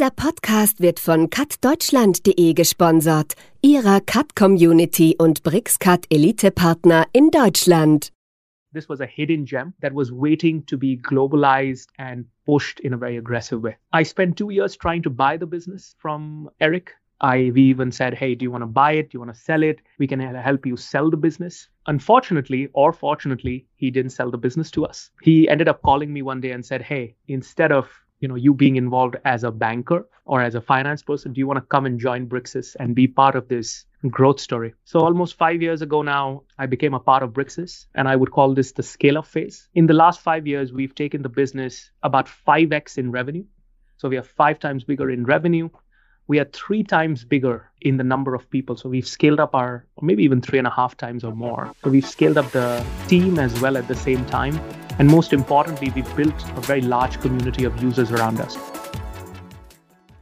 Dieser Podcast wird von cad-deutschland.de gesponsert, ihrer CAD-Community und BricsCAD Elite-Partner in Deutschland. This was a hidden gem that was waiting to be globalized and pushed in a very aggressive way. I spent two years trying to buy the business from Eric. I we even said, hey, do you want to buy it? Do you want to sell it? We can help you sell the business. Unfortunately, or fortunately, he didn't sell the business to us. He ended up calling me one day and said, hey, instead of you know you being involved as a banker or as a finance person do you want to come and join Bricsys and be part of this growth story so almost five years ago now i became a part of Bricsys and i would call this the scale up phase in the last five years we've taken the business about 5x in revenue so we are five times bigger in revenue we are three times bigger in the number of people. So we've scaled up our, maybe even three and a half times or more. So we've scaled up the team as well at the same time. And most importantly, we've built a very large community of users around us.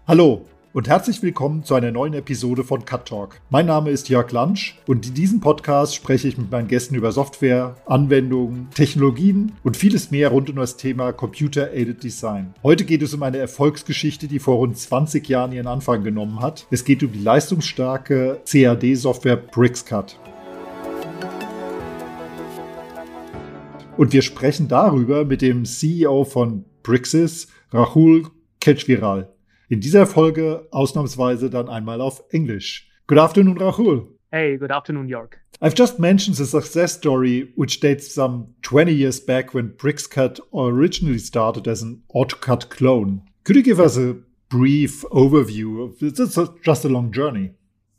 Hallo und herzlich willkommen zu einer neuen Episode von Cut Talk. Mein Name ist Jörg Lansch und in diesem Podcast spreche ich mit meinen Gästen über Software, Anwendungen, Technologien und vieles mehr rund um das Thema Computer-Aided Design. Heute geht es um eine Erfolgsgeschichte, die vor rund 20 Jahren ihren Anfang genommen hat. Es geht um die leistungsstarke CAD-Software BricsCut. Und wir sprechen darüber mit dem CEO von Brixis, Rahul Kechviral. In dieser Folge ausnahmsweise dann einmal auf Englisch. Good afternoon, Rahul. Hey, good afternoon, York. I've just mentioned the success story, which dates some 20 years back when BricsCut originally started as an AutoCAD clone. Could you give us a brief overview of it's just a long journey?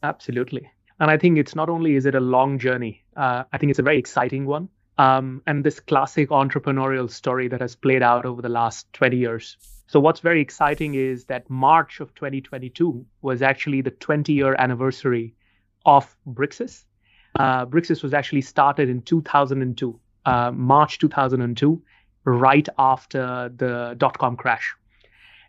Absolutely. And I think it's not only is it a long journey, uh, I think it's a very exciting one. Um, and this classic entrepreneurial story that has played out over the last 20 years. So, what's very exciting is that March of 2022 was actually the 20 year anniversary of Bricsys. Uh, Bricsys was actually started in 2002, uh, March 2002, right after the dot com crash.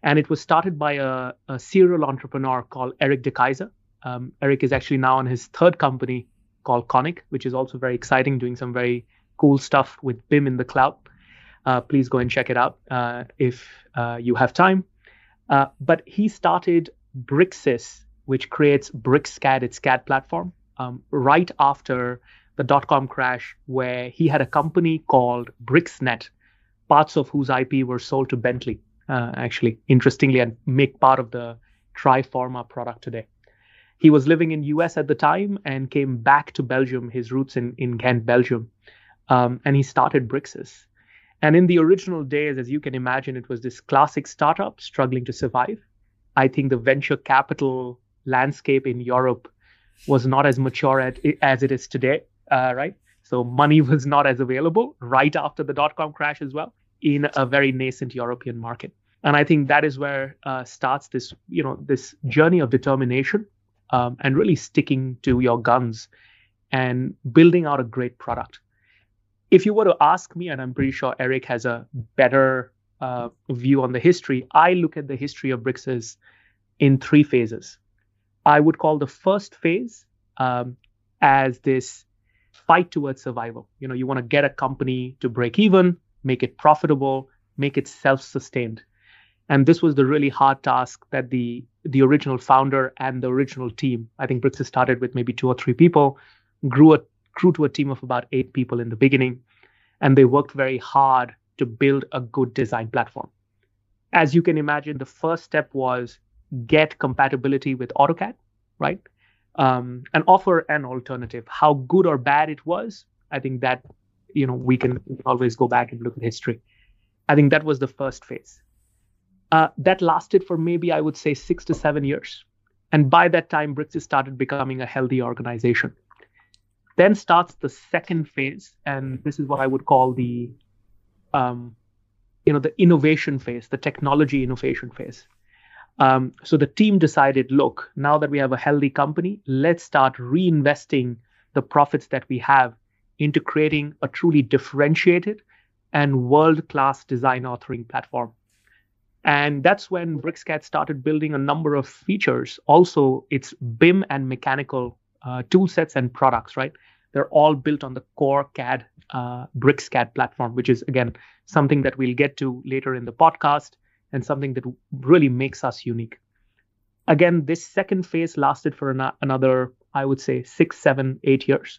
And it was started by a, a serial entrepreneur called Eric De Keyser. Um, Eric is actually now on his third company called Konnech, which is also very exciting, doing some very cool stuff with BIM in the cloud. Uh, please go and check it out uh, if uh, you have time. Uh, but he started Bricsys, which creates BricsCAD, its CAD platform, um, right after the dot com crash, where he had a company called BricsNet, parts of whose IP were sold to Bentley, uh, actually, interestingly, and make part of the Triforma product today. He was living in US at the time and came back to Belgium, his roots in, in Ghent, Belgium, um, and he started Bricsys. And in the original days, as you can imagine, it was this classic startup struggling to survive. I think the venture capital landscape in Europe was not as mature at, as it is today, uh, right? So money was not as available right after the dot com crash as well in a very nascent European market. And I think that is where uh, starts this, you know, this journey of determination um, and really sticking to your guns and building out a great product if you were to ask me, and I'm pretty sure Eric has a better uh, view on the history, I look at the history of Bricsys in three phases. I would call the first phase um, as this fight towards survival. You know, you want to get a company to break even, make it profitable, make it self-sustained. And this was the really hard task that the the original founder and the original team, I think Bricsys started with maybe two or three people, grew a grew to a team of about eight people in the beginning, and they worked very hard to build a good design platform. As you can imagine, the first step was get compatibility with AutoCAD, right? Um, and offer an alternative. How good or bad it was, I think that you know we can always go back and look at history. I think that was the first phase. Uh, that lasted for maybe I would say six to seven years, and by that time, Bricsys started becoming a healthy organization. Then starts the second phase, and this is what I would call the, um, you know, the innovation phase, the technology innovation phase. Um, so the team decided, look, now that we have a healthy company, let's start reinvesting the profits that we have into creating a truly differentiated and world-class design authoring platform. And that's when BricsCAD started building a number of features. Also, its BIM and mechanical uh, tool sets and products, right? They're all built on the core CAD uh, BricsCAD platform, which is again something that we'll get to later in the podcast. and something that really makes us unique. Again, this second phase lasted for an- another, I would say, six, seven, eight years.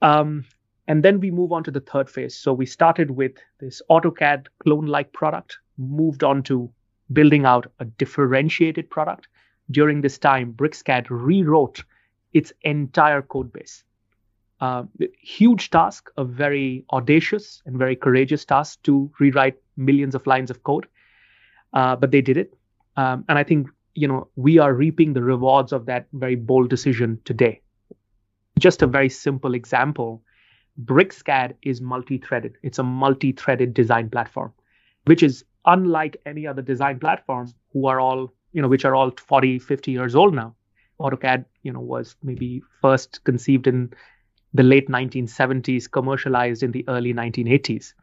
Um, and then we move on to the third phase. So we started with this AutoCAD clone like product, moved on to building out a differentiated product. During this time, BricsCAD rewrote its entire code base. Uh, huge task, a very audacious and very courageous task to rewrite millions of lines of code, uh, but they did it. Um, and I think you know we are reaping the rewards of that very bold decision today. Just a very simple example BricsCAD is multi-threaded. It's a multi-threaded design platform, which is unlike any other design platform who are all, you know, which are all 40, 50 years old now. AutoCAD, you know, was maybe first conceived in the late 1970s, commercialized in the early 1980s.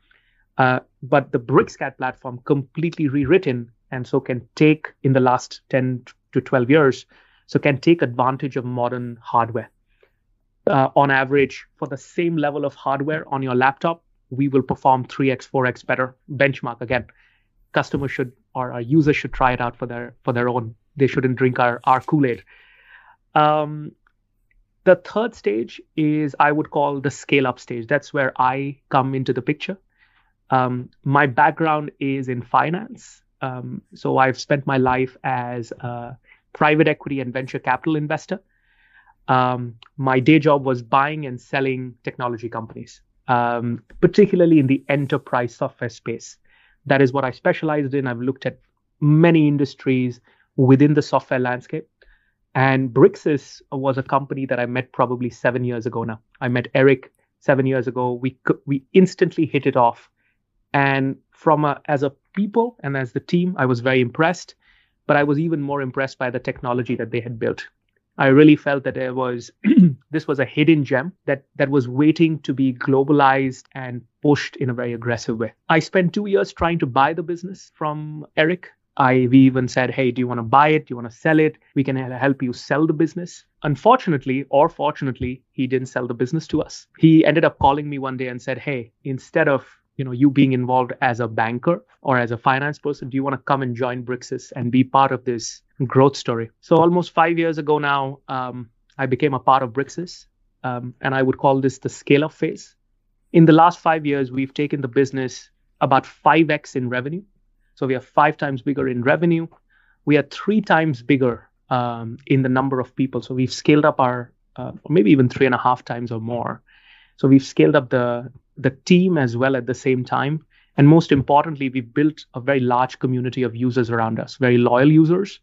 Uh, but the BricsCAD platform completely rewritten and so can take in the last 10 to 12 years, so can take advantage of modern hardware uh, on average, for the same level of hardware on your laptop, we will perform 3x, 4x better. Benchmark again. Customers should or our users should try it out for their for their own. They shouldn't drink our our Kool Aid. Um, the third stage is I would call the scale up stage. That's where I come into the picture. Um, my background is in finance, um, so I've spent my life as a private equity and venture capital investor um, my day job was buying and selling technology companies, um, particularly in the enterprise software space. That is what I specialized in. I've looked at many industries within the software landscape. And Bricsys was a company that I met probably seven years ago now. I met Eric seven years ago. We we instantly hit it off, and from a, as a people and as the team, I was very impressed. But I was even more impressed by the technology that they had built. I really felt that there was this was a hidden gem that that was waiting to be globalized and pushed in a very aggressive way. I spent two years trying to buy the business from Eric. I we even said, "Hey, do you want to buy it? Do you want to sell it? We can help you sell the business." Unfortunately, or fortunately, he didn't sell the business to us. He ended up calling me one day and said, "Hey, instead of you know you being involved as a banker or as a finance person do you want to come and join Bricsys and be part of this growth story so almost five years ago now um, i became a part of Bricsys um, and i would call this the scale up phase in the last five years we've taken the business about 5x in revenue so we are five times bigger in revenue we are three times bigger um, in the number of people so we've scaled up our uh, maybe even three and a half times or more so we've scaled up the the team as well at the same time. And most importantly, we've built a very large community of users around us, very loyal users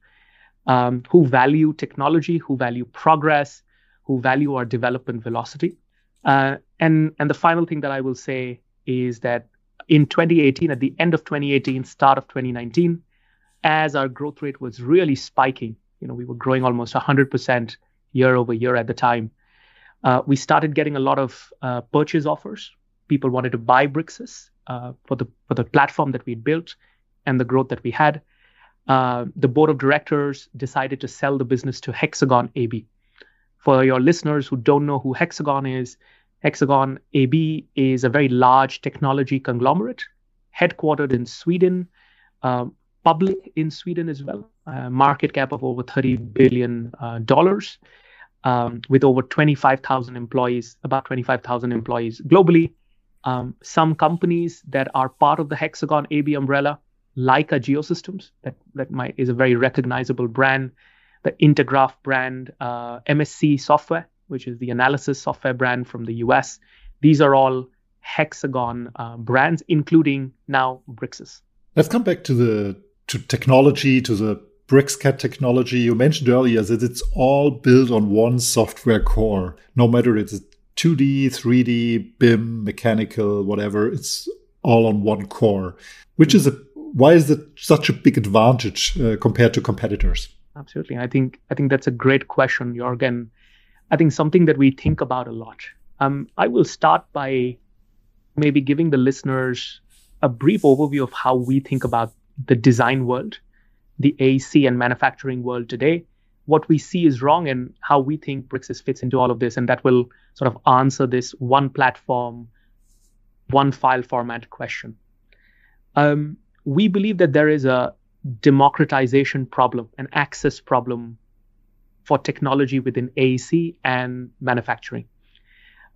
um, who value technology, who value progress, who value our development velocity. Uh, and and the final thing that I will say is that in 2018, at the end of 2018, start of 2019, as our growth rate was really spiking, you know, we were growing almost 100% year over year at the time. Uh, we started getting a lot of uh, purchase offers people wanted to buy Bricsys uh, for the for the platform that we built and the growth that we had. Uh, the board of directors decided to sell the business to Hexagon AB. For your listeners who don't know who Hexagon is, Hexagon AB is a very large technology conglomerate, headquartered in Sweden, uh, public in Sweden as well, uh, market cap of over 30 billion uh, dollars, um, with over 25,000 employees, about 25,000 employees globally. Um, some companies that are part of the Hexagon AB umbrella, like Leica Geosystems, that that might is a very recognizable brand, the Intergraph brand, uh, MSC Software, which is the analysis software brand from the US. These are all Hexagon uh, brands, including now Bricsys. Let's come back to the to technology, to the BricsCAD technology. You mentioned earlier that it's all built on one software core, no matter it's 2D, 3D, BIM, mechanical, whatever. It's all on one core, which is a why is it such a big advantage uh, compared to competitors? Absolutely, I think I think that's a great question, Jorgen. I think something that we think about a lot. Um, I will start by maybe giving the listeners a brief overview of how we think about the design world, the AEC and manufacturing world today, what we see is wrong and how we think Bricsys fits into all of this. And that will sort of answer this one platform, one file format question. Um, we believe that there is a democratization problem, an access problem for technology within AEC and manufacturing.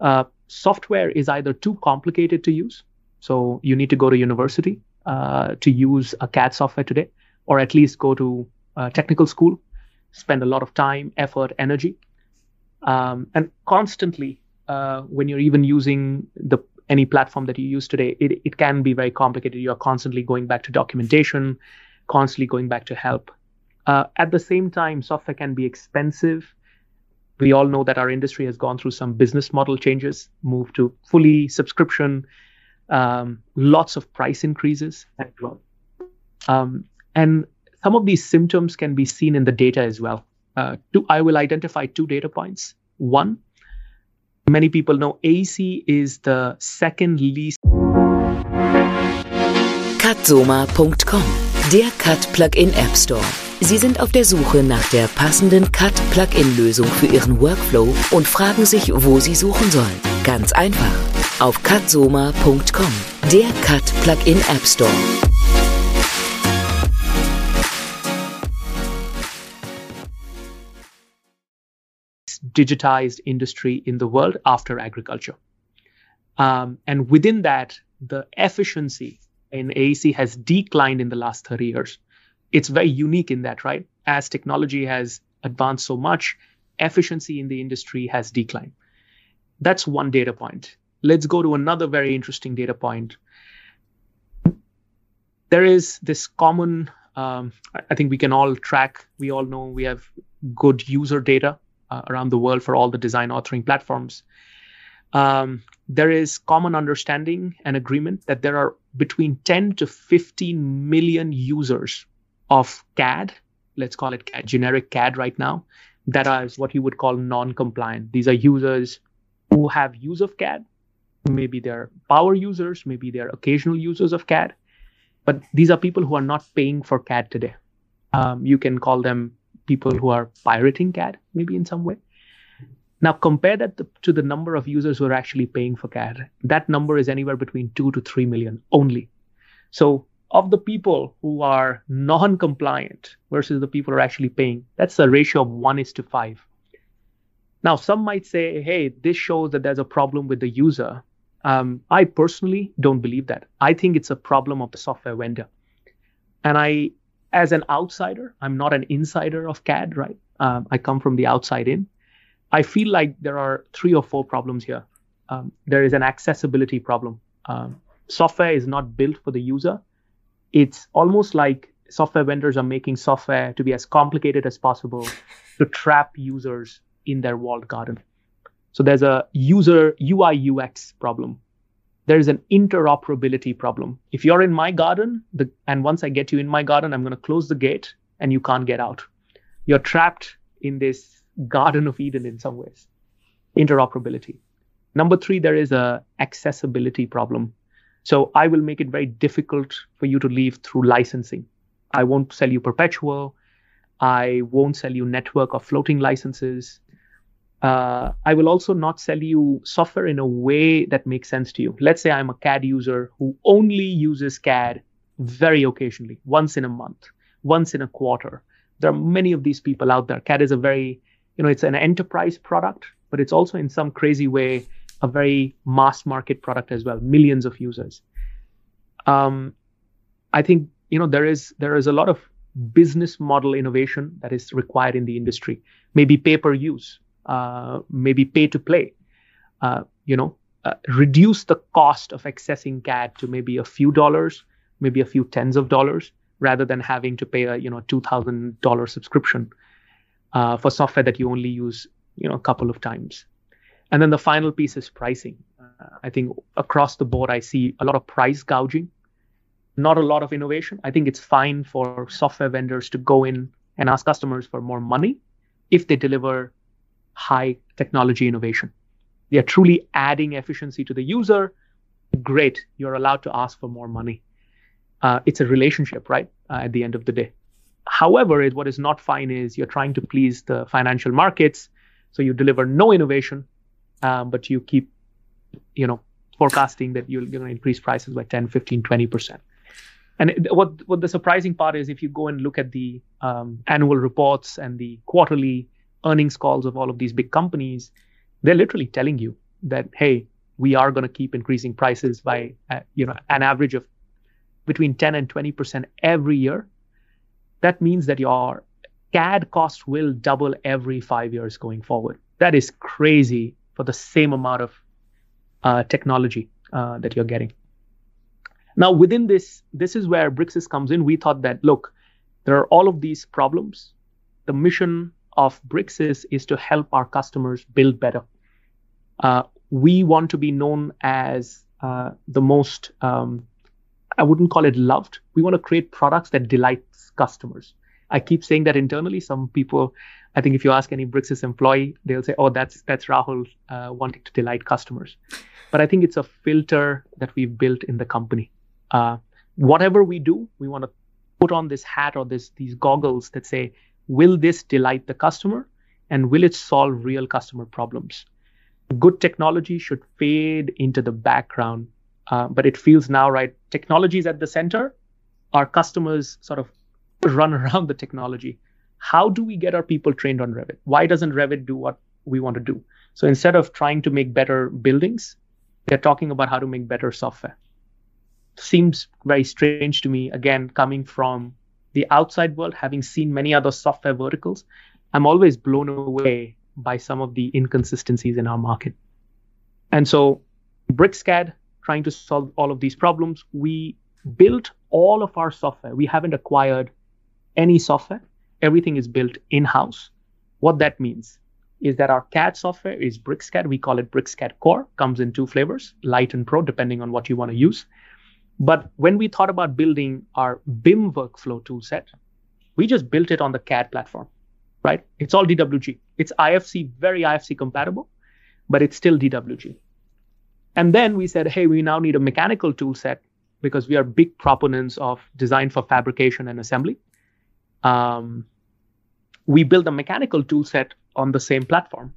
Uh, software is either too complicated to use, so you need to go to university uh, to use a CAD software today, or at least go to technical school, spend a lot of time, effort, energy, um, and constantly uh, when you're even using the any platform that you use today, it, it can be very complicated. You're constantly going back to documentation, constantly going back to help. Uh, at the same time, software can be expensive. We all know that our industry has gone through some business model changes, moved to fully subscription, um, lots of price increases. Um, and some of these symptoms can be seen in the data as well. Uh, two, I will identify two data points. One, many people know AEC is the second least. Cutsoma.com, der CAD Plugin App Store. Sie sind auf der Suche nach der passenden Cut Plugin Lösung für Ihren Workflow und fragen sich, wo Sie suchen sollen. Ganz einfach. Auf cutsoma.com, der Cut Plugin App Store. digitized industry in the world after agriculture. Um, and within that, the efficiency in AEC has declined in the last 30 years. It's very unique in that, right? As technology has advanced so much, efficiency in the industry has declined. That's one data point. Let's go to another very interesting data point. There is this common, um, I think we can all track, we all know we have good user data uh, around the world for all the design authoring platforms. Um, there is common understanding and agreement that there are between 10 to 15 million users of CAD, let's call it CAD, generic CAD right now, that are what you would call non-compliant. These are users who have use of CAD. Maybe they're power users, maybe they're occasional users of CAD, but these are people who are not paying for CAD today. Um, you can call them people who are pirating CAD, maybe in some way. Now compare that to the number of users who are actually paying for CAD. That number is anywhere between two to three million only. So of the people who are non-compliant versus the people who are actually paying, that's a ratio of one is to five. Now some might say, hey, this shows that there's a problem with the user. Um, I personally don't believe that. I think it's a problem of the software vendor. And I as an outsider, I'm not an insider of CAD, right? Um, I come from the outside in. I feel like there are three or four problems here. Um, there is an accessibility problem. Um, software is not built for the user. It's almost like software vendors are making software to be as complicated as possible to trap users in their walled garden. So there's a user UI UX problem there is an interoperability problem. If you're in my garden, the, and once I get you in my garden, I'm going to close the gate and you can't get out. You're trapped in this Garden of Eden in some ways. Interoperability. Number three, there is a accessibility problem. So I will make it very difficult for you to leave through licensing. I won't sell you perpetual. I won't sell you network or floating licenses uh, I will also not sell you software in a way that makes sense to you. Let's say I'm a CAD user who only uses CAD very occasionally, once in a month, once in a quarter. There are many of these people out there. CAD is a very, you know, it's an enterprise product, but it's also in some crazy way a very mass market product as well, millions of users. Um, I think you know there is there is a lot of business model innovation that is required in the industry. Maybe pay per use uh, maybe pay to play. Uh, you know, uh, reduce the cost of accessing CAD to maybe a few dollars, maybe a few tens of dollars, rather than having to pay a you know two thousand dollar subscription uh, for software that you only use you know a couple of times. And then the final piece is pricing. Uh, I think across the board, I see a lot of price gouging, not a lot of innovation. I think it's fine for software vendors to go in and ask customers for more money if they deliver high technology innovation. They are truly adding efficiency to the user. Great, you're allowed to ask for more money. Uh, it's a relationship, right? Uh, at the end of the day. However, it, what is not fine is you're trying to please the financial markets, so you deliver no innovation, um, but you keep, you know, forecasting that you're going to increase prices by 10, 15, 20 percent. And what what the surprising part is, if you go and look at the um, annual reports and the quarterly earnings calls of all of these big companies, they're literally telling you that hey, we are going to keep increasing prices by uh, you know an average of between 10 and 20 percent every year. That means that your CAD cost will double every five years going forward. That is crazy for the same amount of uh, technology uh, that you're getting. Now, within this, this is where Bricsys comes in. We thought that, look, there are all of these problems. The mission of Bricsys is to help our customers build better. Uh, we want to be known as uh, the most, um, I wouldn't call it loved. We want to create products that delights customers. I keep saying that internally. Some people, I think, if you ask any Bricsys employee, they'll say, "Oh, that's that's Rahul uh, wanting to delight customers." But I think it's a filter that we've built in the company. Uh, whatever we do, we want to put on this hat or this these goggles that say, "Will this delight the customer?" and will it solve real customer problems? Good technology should fade into the background, uh, but it feels now right. Technology is at the center. Our customers sort of run around the technology. How do we get our people trained on Revit? Why doesn't Revit do what we want to do? So instead of trying to make better buildings, they're talking about how to make better software. Seems very strange to me, again, coming from the outside world, having seen many other software verticals. I'm always blown away by some of the inconsistencies in our market. And so, BricsCAD, trying to solve all of these problems, we built all of our software. We haven't acquired any software. Everything is built in house. What that means is that our CAD software is BricsCAD. We call it BricsCAD Core. Comes in two flavors, Light and Pro, depending on what you want to use. But when we thought about building our BIM workflow toolset, we just built it on the CAD platform, right? It's all DWG. It's IFC, very IFC compatible, but it's still DWG. And then we said, hey, we now need a mechanical toolset because we are big proponents of design for fabrication and assembly um, we build a mechanical tool set on the same platform.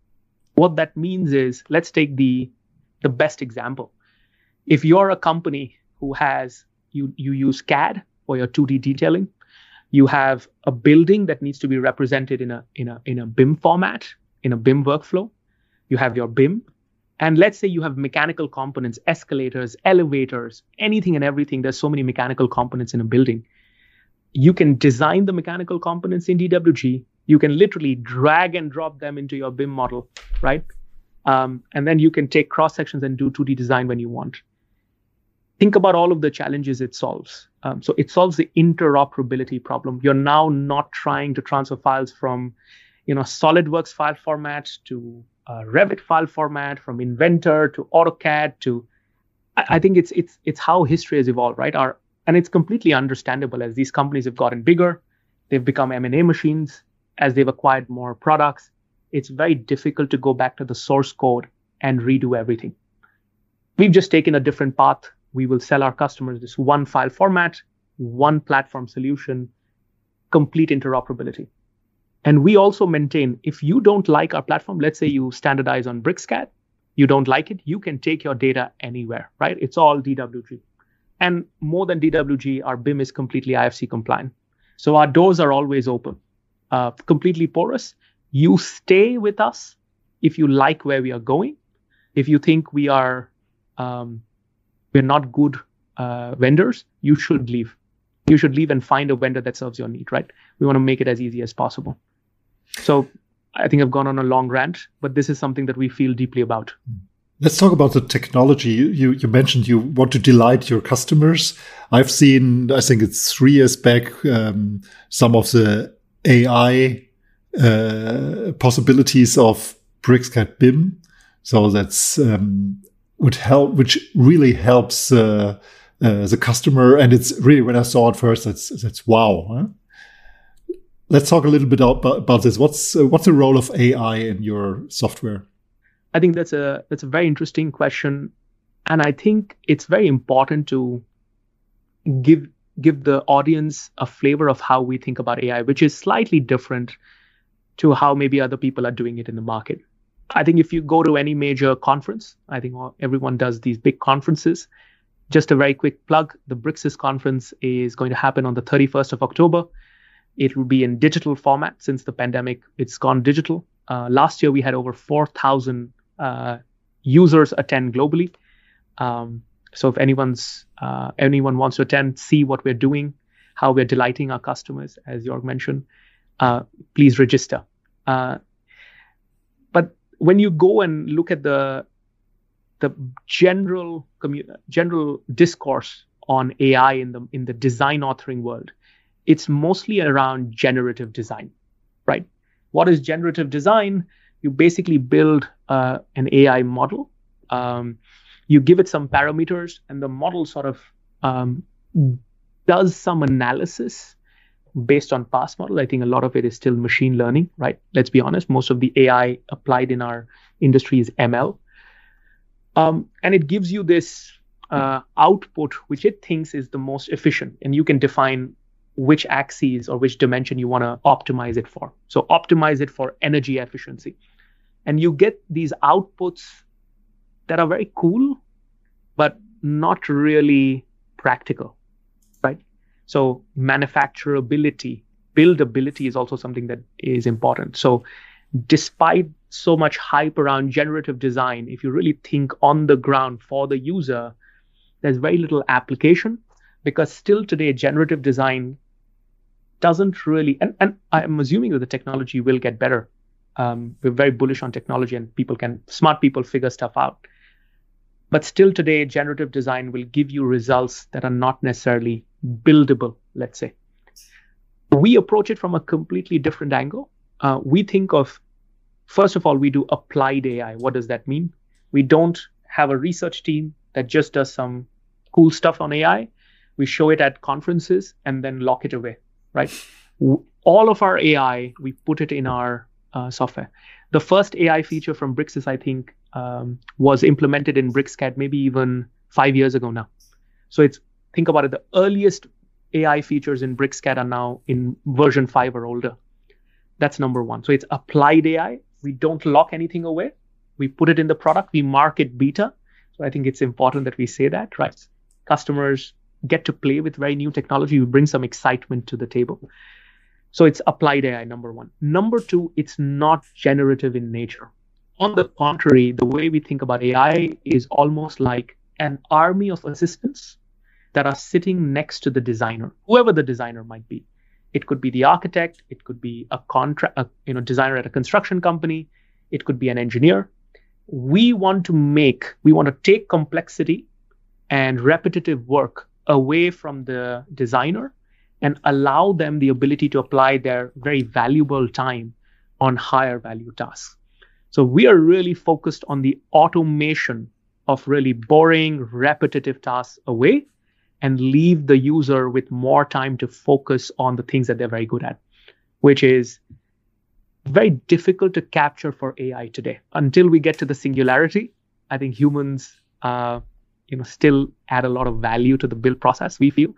What that means is, let's take the the best example. If you're a company who has you you use CAD for your 2D detailing, you have a building that needs to be represented in a in a in a BIM format, in a BIM workflow. You have your BIM, and let's say you have mechanical components, escalators, elevators, anything and everything. There's so many mechanical components in a building you can design the mechanical components in DWG. You can literally drag and drop them into your BIM model, right? Um, and then you can take cross sections and do 2D design when you want. Think about all of the challenges it solves. Um, so it solves the interoperability problem. You're now not trying to transfer files from, you know, SolidWorks file format to Revit file format, from Inventor to AutoCAD to. I, I think it's it's it's how history has evolved, right? Our and it's completely understandable as these companies have gotten bigger they've become m&a machines as they've acquired more products it's very difficult to go back to the source code and redo everything. We've just taken a different path. We will sell our customers this one file format one platform solution complete interoperability. And we also maintain if you don't like our platform let's say you standardize on bricscad you don't like it you can take your data anywhere right? It's all dwg and more than DWG, our BIM is completely IFC compliant. So our doors are always open, uh, completely porous. You stay with us if you like where we are going. If you think we are um, we're not good uh, vendors, you should leave. You should leave and find a vendor that serves your need. Right? We want to make it as easy as possible. So I think I've gone on a long rant, but this is something that we feel deeply about. Mm. Let's talk about the technology. You, you mentioned you want to delight your customers. I've seen, I think it's three years back, um, some of the AI uh, possibilities of BricsCAD BIM. So that's um, would help, which really helps uh, uh, the customer. And it's really when I saw it first, that's that's wow. Huh? Let's talk a little bit about, about this. What's what's the role of AI in your software? I think that's a that's a very interesting question, and I think it's very important to give give the audience a flavor of how we think about AI, which is slightly different to how maybe other people are doing it in the market. I think if you go to any major conference, I think everyone does these big conferences. just a very quick plug the Bricsys conference is going to happen on the 31st of October. It will be in digital format since the pandemic, it's gone digital. Uh, last year, we had over 4,000 uh, users attend globally. Um, so if anyone's uh, anyone wants to attend, see what we're doing, how we're delighting our customers, as Jorg mentioned, uh, please register. Uh, but when you go and look at the the general commu- general discourse on AI in the in the design authoring world, it's mostly around generative design, right? What is generative design? You basically build uh, an AI model. Um, you give it some parameters, and the model sort of um, does some analysis based on past model. I think a lot of it is still machine learning, right? Let's be honest. Most of the AI applied in our industry is ML. Um, and it gives you this uh, output which it thinks is the most efficient. And you can define which axes or which dimension you want to optimize it for. So optimize it for energy efficiency. And you get these outputs that are very cool, but not really practical, right? So manufacturability, buildability is also something that is important. So despite so much hype around generative design, if you really think on the ground for the user, there's very little application because still today generative design doesn't really and, and i'm assuming that the technology will get better um, we're very bullish on technology and people can smart people figure stuff out. But still today generative design will give you results that are not necessarily buildable let's say. We approach it from a completely different angle. Uh, we think of first of all we do applied ai what does that mean? We don't have a research team that just does some cool stuff on ai we show it at conferences and then lock it away right? All of our AI, we put it in our uh, software. The first AI feature from Bricsys, I think, um, was implemented in BricsCAD maybe even five years ago now. So it's think about it. The earliest AI features in BricsCAD are now in version five or older. That's number one. So it's applied AI. We don't lock anything away. We put it in the product. We mark it beta. So I think it's important that we say that, right? Customers get to play with very new technology, We bring some excitement to the table. So it's applied AI, number one. Number two, it's not generative in nature. On the contrary, the way we think about AI is almost like an army of assistants that are sitting next to the designer, whoever the designer might be. It could be the architect, it could be a contract, you know, designer at a construction company, it could be an engineer. We want to make, we want to take complexity and repetitive work away from the designer and allow them the ability to apply their very valuable time on higher value tasks. So we are really focused on the automation of really boring, repetitive tasks away and leave the user with more time to focus on the things that they're very good at, which is very difficult to capture for AI today. Until we get to the singularity, I think humans uh, you know still add a lot of value to the build process we feel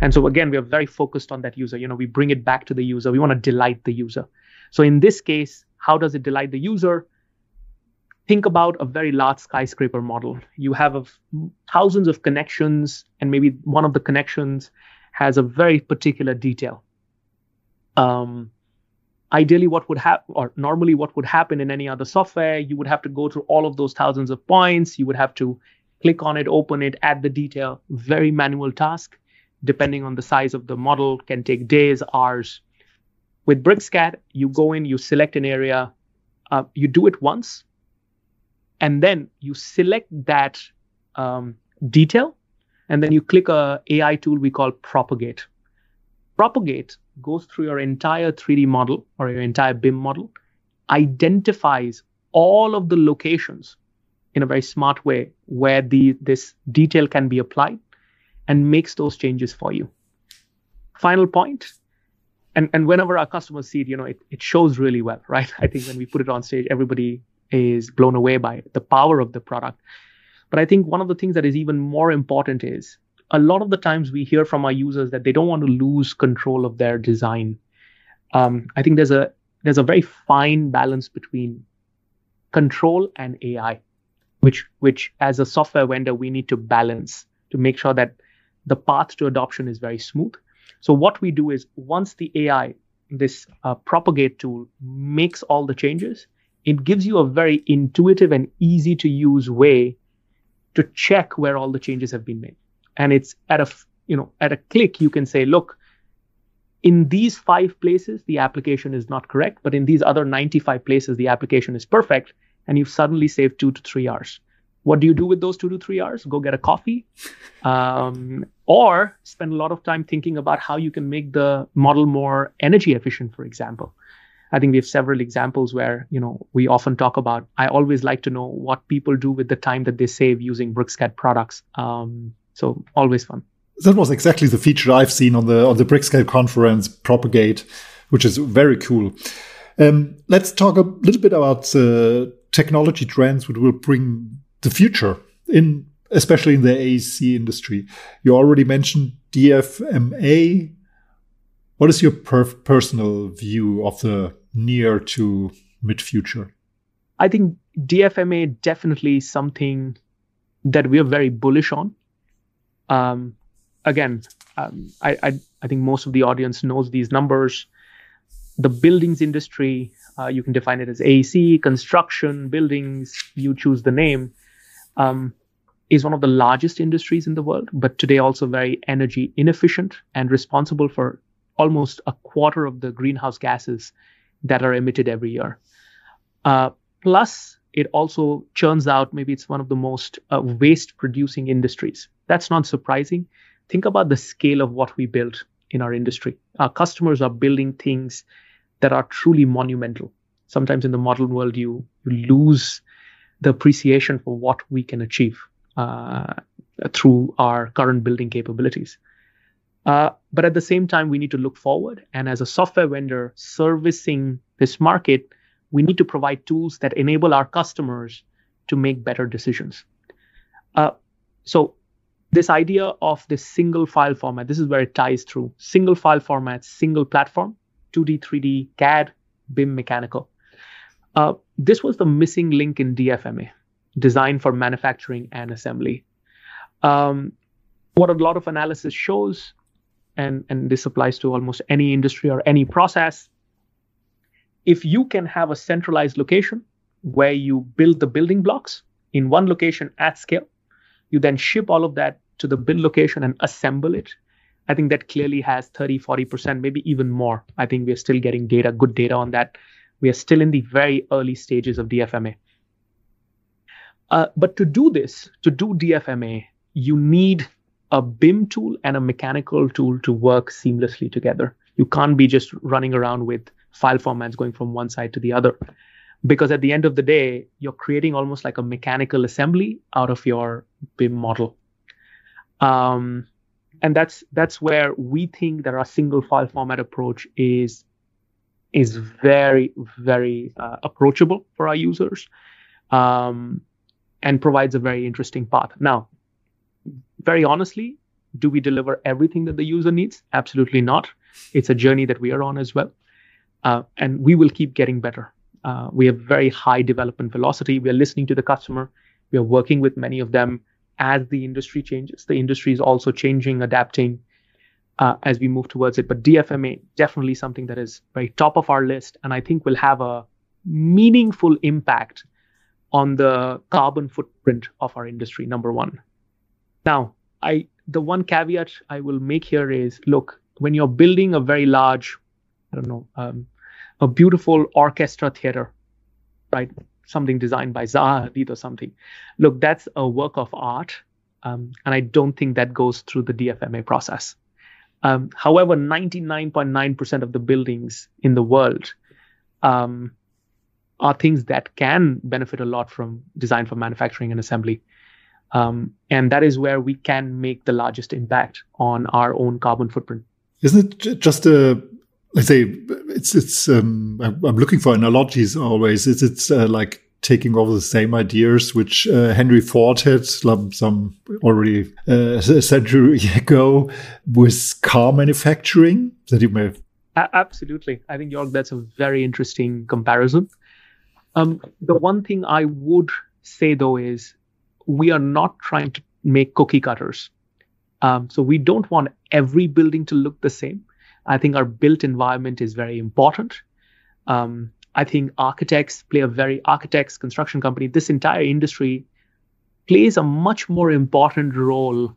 and so again we are very focused on that user. You know we bring it back to the user. We want to delight the user. So in this case how does it delight the user? Think about a very large skyscraper model. You have thousands of connections and maybe one of the connections has a very particular detail. Um, ideally what would happen or normally what would happen in any other software you would have to go through all of those thousands of points. You would have to click on it, open it, add the detail. Very manual task. Depending on the size of the model, can take days, hours. With BricsCAD, you go in, you select an area, uh, you do it once, and then you select that um, detail, and then you click a AI tool we call Propagate. Propagate goes through your entire 3D model or your entire BIM model, identifies all of the locations in a very smart way where the this detail can be applied and makes those changes for you. Final point, and, and whenever our customers see it, you know, it, it shows really well, right? I think when we put it on stage, everybody is blown away by the power of the product. But I think one of the things that is even more important is a lot of the times we hear from our users that they don't want to lose control of their design. Um, I think there's a there's a very fine balance between control and AI which which as a software vendor we need to balance to make sure that the path to adoption is very smooth. So what we do is once the AI, this uh, propagate tool makes all the changes, it gives you a very intuitive and easy to use way to check where all the changes have been made. And it's at a you know at a click you can say, look, in these five places the application is not correct, but in these other 95 places the application is perfect, and you've suddenly saved two to three hours. What do you do with those two to three hours? Go get a coffee, um, or spend a lot of time thinking about how you can make the model more energy efficient, for example. I think we have several examples where, you know, we often talk about, I always like to know what people do with the time that they save using BricsCAD products. Um, so always fun. That was exactly the feature I've seen on the on the BricsCAD conference, Propagate, which is very cool. Um, let's talk a little bit about uh, technology trends which will bring the future in, especially in the AEC industry. You already mentioned DFMA. What is your per personal view of the near to mid future? I think DFMA definitely something that we are very bullish on. Um, again, um, I, I, I think most of the audience knows these numbers. The buildings industry, uh, you can define it as AEC, construction, buildings. You choose the name. Um, is one of the largest industries in the world, but today also very energy inefficient and responsible for almost a quarter of the greenhouse gases that are emitted every year. Uh, plus, it also churns out maybe it's one of the most uh, waste producing industries. That's not surprising. Think about the scale of what we build in our industry. Our customers are building things that are truly monumental. Sometimes in the modern world, you, you lose the appreciation for what we can achieve through our current building capabilities. Uh, but at the same time, we need to look forward. And as a software vendor servicing this market, we need to provide tools that enable our customers to make better decisions. Uh, so, this idea of this single file format, this is where it ties through single file format, single platform, 2D, 3D, CAD, BIM mechanical. Uh, this was the missing link in DFMA, design for manufacturing and assembly. Um, what a lot of analysis shows and, and this applies to almost any industry or any process. If you can have a centralized location where you build the building blocks in one location at scale, you then ship all of that to the build location and assemble it. I think that clearly has 30, 40%, maybe even more. I think we're still getting data, good data on that. We are still in the very early stages of DFMA. Uh, but to do this, to do DFMA, you need a BIM tool and a mechanical tool to work seamlessly together. You can't be just running around with file formats going from one side to the other. Because at the end of the day, you're creating almost like a mechanical assembly out of your BIM model. Um, and that's that's where we think that our single file format approach is is very very uh, approachable for our users um, and provides a very interesting path. Now, very honestly, do we deliver everything that the user needs? Absolutely not. It's a journey that we are on as well. Uh, and we will keep getting better. Uh, we have very high development velocity. We are listening to the customer. We are working with many of them as the industry changes. The industry is also changing, adapting uh, as we move towards it. But DFMA definitely something that is very top of our list, and I think will have a meaningful impact on the carbon footprint of our industry. Number one. Now, I the one caveat I will make here is look, when you're building a very large, I don't know, um, a beautiful orchestra theater, right? Something designed by Zaha Hadid or something. Look, that's a work of art. Um, and I don't think that goes through the DFMA process. Um, however, 99.9% of the buildings in the world um, are things that can benefit a lot from design for manufacturing and assembly. Um, and that is where we can make the largest impact on our own carbon footprint. Isn't it just a let's say it's it's um, I'm looking for analogies always. Is it uh, like taking over the same ideas which uh, Henry Ford had some, some already uh, a century ago with car manufacturing that you may have. Absolutely, I think Jörg, that's a very interesting comparison. Um, the one thing I would say though is we are not trying to make cookie cutters Um, so we don't want every building to look the same. I think our built environment is very important. Um, I think architects play a very architects, construction company, this entire industry plays a much more important role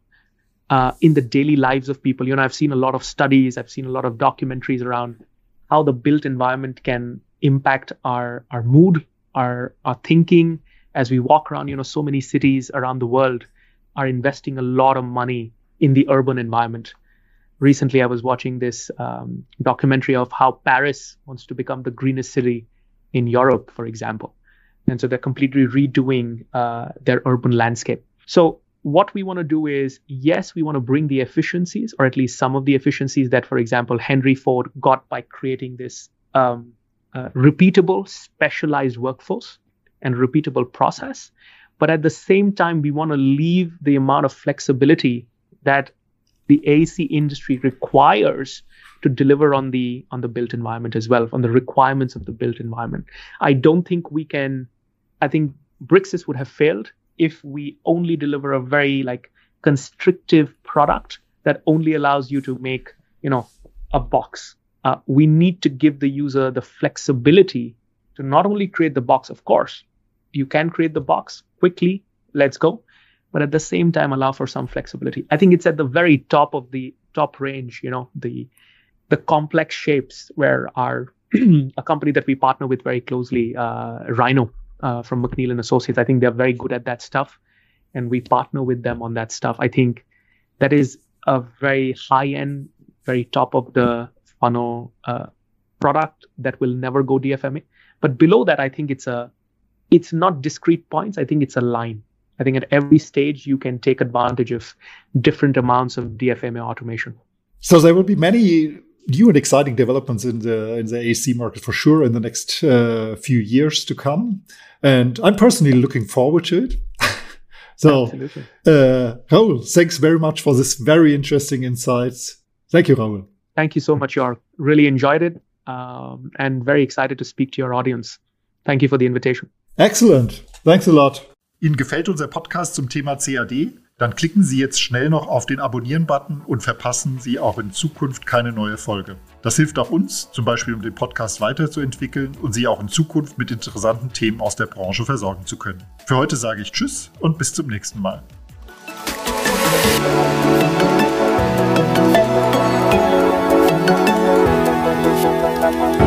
uh, in the daily lives of people. You know, I've seen a lot of studies, I've seen a lot of documentaries around how the built environment can impact our our mood, our our thinking as we walk around. You know, so many cities around the world are investing a lot of money in the urban environment. Recently, I was watching this um, documentary of how Paris wants to become the greenest city in Europe, for example. And so they're completely redoing uh, their urban landscape. So what we want to do is, yes, we want to bring the efficiencies, or at least some of the efficiencies that, for example, Henry Ford got by creating this um, uh, repeatable, specialized workforce and repeatable process. But at the same time, we want to leave the amount of flexibility that the AEC industry requires to deliver on the on the built environment as well, on the requirements of the built environment. I don't think we can. I think Bricsys would have failed if we only deliver a very like constrictive product that only allows you to make you know a box. Uh, we need to give the user the flexibility to not only create the box, of course, you can create the box quickly. Let's go but at the same time allow for some flexibility. I think it's at the very top of the top range, you know, the the complex shapes where our a company that we partner with very closely, uh, Rhino uh, from McNeel and Associates. I think they're very good at that stuff, and we partner with them on that stuff. I think that is a very high end, very top of the funnel uh, product that will never go DFMA. But below that, I think it's a it's not discrete points. I think it's a line I think at every stage you can take advantage of different amounts of DFMA automation. So there will be many new and exciting developments in the in the AEC market for sure in the next uh, few years to come, and I'm personally looking forward to it. so, uh, Rahul, thanks very much for this very interesting insights. Thank you, Rahul. Thank you so much, York. Really enjoyed it, um, and very excited to speak to your audience. Thank you for the invitation. Excellent. Thanks a lot. Ihnen gefällt unser Podcast zum Thema CAD? Dann klicken Sie jetzt schnell noch auf den Abonnieren-Button und verpassen Sie auch in Zukunft keine neue Folge. Das hilft auch uns, zum Beispiel um den Podcast weiterzuentwickeln und Sie auch in Zukunft mit interessanten Themen aus der Branche versorgen zu können. Für heute sage ich Tschüss und bis zum nächsten Mal. Musik